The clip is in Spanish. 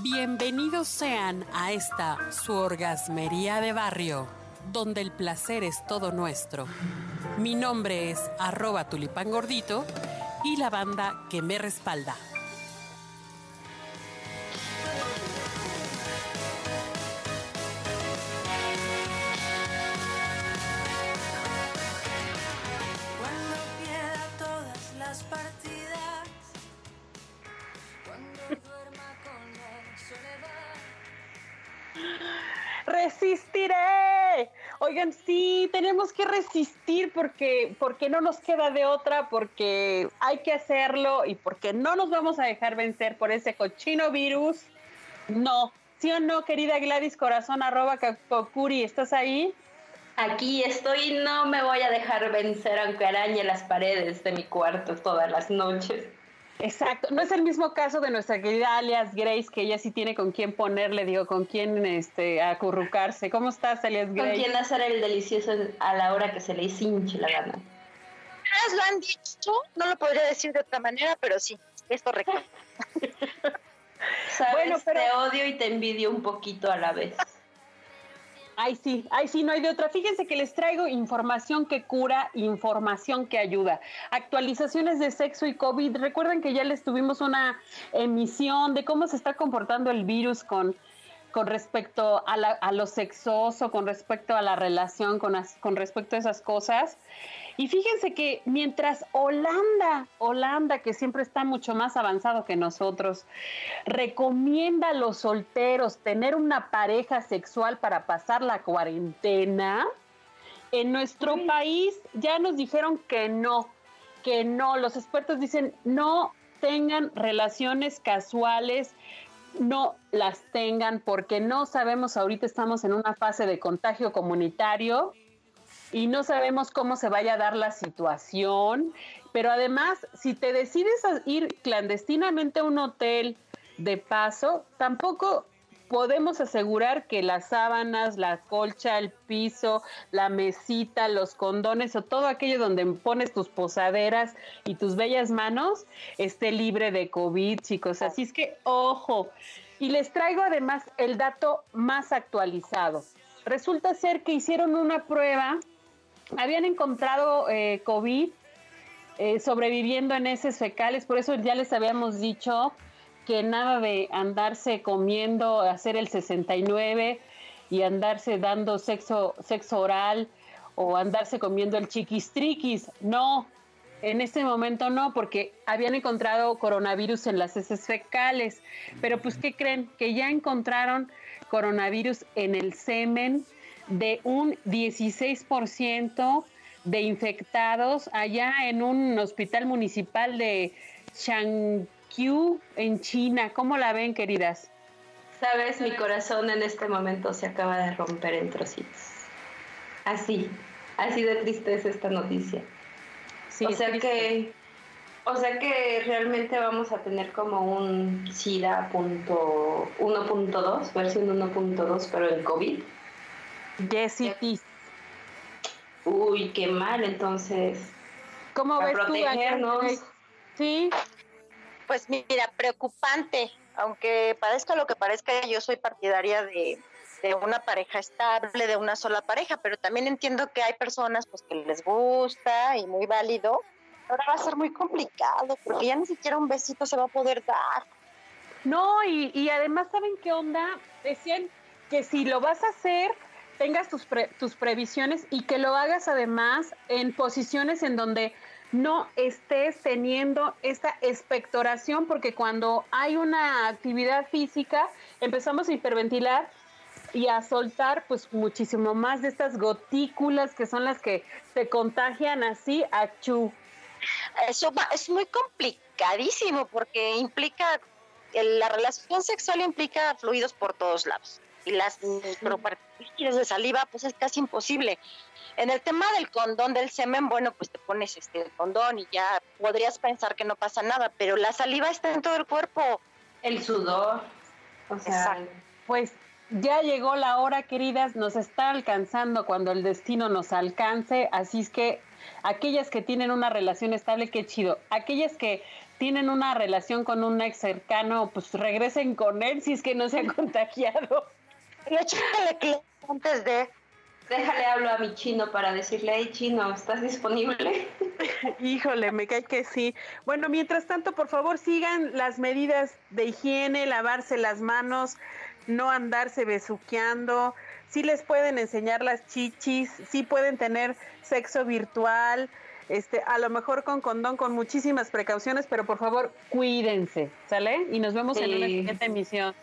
Bienvenidos sean a esta su orgasmería de barrio, donde el placer es todo nuestro. Mi nombre es arroba tulipán gordito y la banda que me respalda. ¡Resistiré! Oigan, sí, tenemos que resistir porque, porque no nos queda de otra, porque hay que hacerlo y porque no nos vamos a dejar vencer por ese cochino virus. No, ¿sí o no, querida Gladys Corazón, arroba Kakokuri? ¿Estás ahí? Aquí estoy, no me voy a dejar vencer aunque arañe las paredes de mi cuarto todas las noches. Exacto, no es el mismo caso de nuestra querida alias Grace, que ella sí tiene con quién ponerle, digo, con quién este, acurrucarse. ¿Cómo estás, alias Con Grace? quien hacer el delicioso a la hora que se le hinche la gana. Ustedes lo han dicho, no lo podría decir de otra manera, pero sí, es correcto. Sabes, Bueno, pero- te odio y te envidio un poquito a la vez. Ay, sí, ay, sí, no hay de otra. Fíjense que les traigo información que cura, información que ayuda. Actualizaciones de sexo y COVID. Recuerden que ya les tuvimos una emisión de cómo se está comportando el virus con, con respecto a, la- a lo sexoso, con respecto a la relación, con, as- con respecto a esas cosas. Y fíjense que mientras Holanda, Holanda, que siempre está mucho más avanzado que nosotros, recomienda a los solteros tener una pareja sexual para pasar la cuarentena, en nuestro país ya nos dijeron que no, que no. Los expertos dicen no tengan relaciones casuales, no las tengan porque no sabemos, ahorita estamos en una fase de contagio comunitario y no sabemos cómo se vaya a dar la situación, pero además, si te decides a ir clandestinamente a un hotel de paso, tampoco podemos asegurar que las sábanas, la colcha, el piso, la mesita, los condones o todo aquello donde pones tus posaderas y tus bellas manos esté libre de COVID, chicos. Así es que, ojo. Y les traigo además el dato más actualizado. Resulta ser que hicieron una prueba habían encontrado eh, COVID eh, sobreviviendo en heces fecales, por eso ya les habíamos dicho que nada de andarse comiendo, hacer el 69 y andarse dando sexo, sexo oral o andarse comiendo el chiquistriquis. No, en este momento no, porque habían encontrado coronavirus en las heces fecales. Pero pues, ¿qué creen? Que ya encontraron coronavirus en el semen de un 16% de infectados allá en un hospital municipal de En China. ¿Cómo la ven, queridas? Sabes, mi corazón en este momento se acaba de romper en trocitos. Así, así de triste es esta noticia. Sí, o sea triste. que, o sea que realmente vamos a tener como un SIDA punto 1.2, versión 1.2, pero en COVID. Jessy, Uy, qué mal, entonces. ¿cómo A ves tú? protegernos. Ángel? Sí, Pues mira, preocupante, aunque parezca lo que parezca, yo soy partidaria de, una pareja estable, de una sola pareja, pero también entiendo que hay personas pues que les gusta y muy válido. Ahora va a ser muy complicado, porque ya ni siquiera un besito se va a poder dar. No, y, y además, ¿saben qué onda? Decían que si lo vas a hacer, tengas tus, pre- tus previsiones y que lo hagas además en posiciones en donde no estés teniendo esta expectoración, porque cuando hay una actividad física, empezamos a hiperventilar y a soltar pues muchísimo más de estas gotículas que son las que se contagian así a chu. Eso es muy complicadísimo porque implica, el- la relación sexual implica fluidos por todos lados. Y las micropartículas de saliva, pues es casi imposible. En el tema del condón del semen, bueno, pues te pones este el condón y ya podrías pensar que no pasa nada, pero la saliva está en todo el cuerpo. El sudor. O sea, Exacto. Pues ya llegó la hora, queridas, nos está alcanzando cuando el destino nos alcance, así es que aquellas que tienen una relación estable, qué chido. Aquellas que tienen una relación con un ex cercano, pues regresen con él si es que no se ha contagiado. Échale antes de. Déjale hablo a mi chino para decirle, hey chino, ¿estás disponible? Híjole, me cae que sí. Bueno, mientras tanto, por favor, sigan las medidas de higiene, lavarse las manos, no andarse besuqueando. Sí les pueden enseñar las chichis, sí pueden tener sexo virtual, este, a lo mejor con condón, con muchísimas precauciones, pero por favor, Cuídense, ¿sale? Y nos vemos en una siguiente emisión.